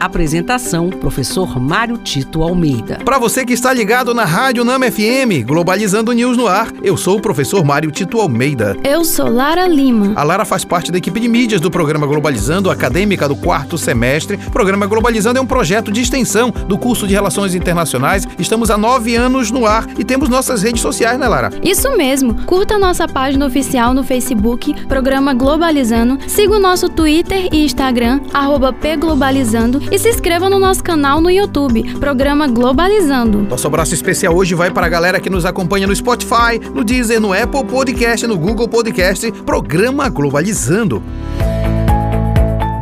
Apresentação: Professor Mário Tito Almeida. Para você que está ligado na Rádio Nama FM, Globalizando News no ar, eu sou o professor Mário Tito Almeida. Eu sou Lara Lima. A Lara faz parte da equipe de mídias do programa Globalizando, acadêmica do quarto semestre. O programa Globalizando é um projeto de extensão do curso de Relações Internacionais. Estamos há nove anos no ar e temos nossas redes sociais, né, Lara? Isso mesmo. Curta nossa página oficial no Facebook, Programa Globalizando. Siga o nosso Twitter e Instagram, arroba pglobalizando e se inscreva no nosso canal no YouTube, Programa Globalizando. Nosso abraço especial hoje vai para a galera que nos acompanha no Spotify, no Deezer, no Apple Podcast, no Google Podcast, Programa Globalizando.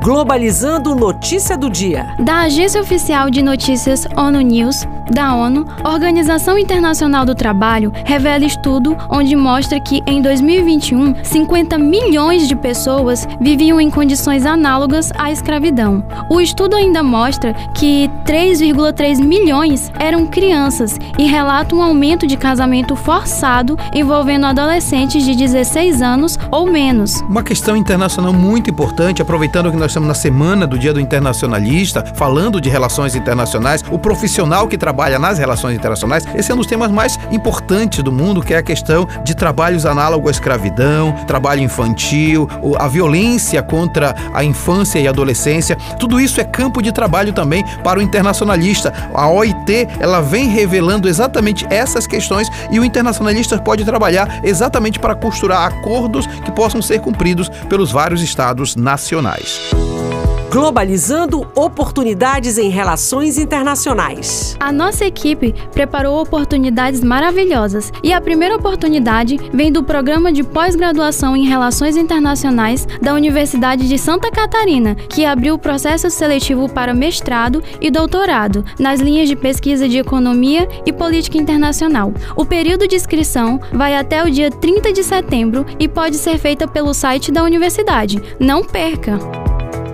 Globalizando Notícia do Dia. Da Agência Oficial de Notícias ONU News, da ONU, Organização Internacional do Trabalho revela estudo onde mostra que em 2021, 50 milhões de pessoas viviam em condições análogas à escravidão. O estudo ainda mostra que 3,3 milhões eram crianças e relata um aumento de casamento forçado envolvendo adolescentes de 16 anos ou menos. Uma questão internacional muito importante, aproveitando que nós estamos na semana do Dia do Internacionalista, falando de relações internacionais, o profissional que trabalha nas relações internacionais, esse é um dos temas mais importantes do mundo, que é a questão de trabalhos análogos à escravidão, trabalho infantil, a violência contra a infância e adolescência. Tudo isso é campo de trabalho também para o internacionalista. A OIT, ela vem revelando exatamente essas questões e o internacionalista pode trabalhar exatamente para costurar acordos que possam ser cumpridos pelos vários estados nacionais. Globalizando oportunidades em relações internacionais. A nossa equipe preparou oportunidades maravilhosas e a primeira oportunidade vem do programa de pós-graduação em Relações Internacionais da Universidade de Santa Catarina, que abriu o processo seletivo para mestrado e doutorado nas linhas de pesquisa de Economia e Política Internacional. O período de inscrição vai até o dia 30 de setembro e pode ser feita pelo site da universidade. Não perca!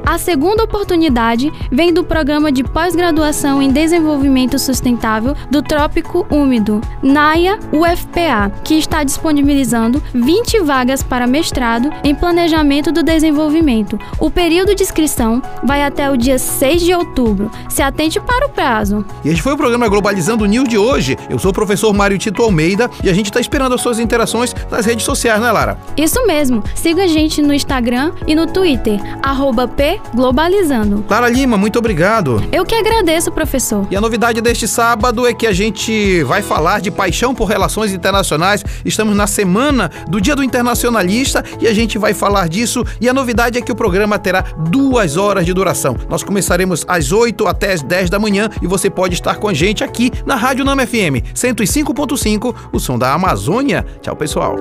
A segunda oportunidade vem do Programa de Pós-Graduação em Desenvolvimento Sustentável do Trópico Úmido, NAIA UFPA, que está disponibilizando 20 vagas para mestrado em Planejamento do Desenvolvimento. O período de inscrição vai até o dia 6 de outubro. Se atente para o prazo. E este foi o programa Globalizando News de hoje. Eu sou o professor Mário Tito Almeida e a gente está esperando as suas interações nas redes sociais, né, Lara? Isso mesmo. Siga a gente no Instagram e no Twitter, arroba P Globalizando. Lara Lima, muito obrigado. Eu que agradeço, professor. E a novidade deste sábado é que a gente vai falar de paixão por relações internacionais. Estamos na semana do Dia do Internacionalista e a gente vai falar disso. E a novidade é que o programa terá duas horas de duração. Nós começaremos às 8 até às 10 da manhã e você pode estar com a gente aqui na Rádio Nama FM 105.5, o som da Amazônia. Tchau, pessoal.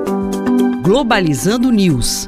Globalizando News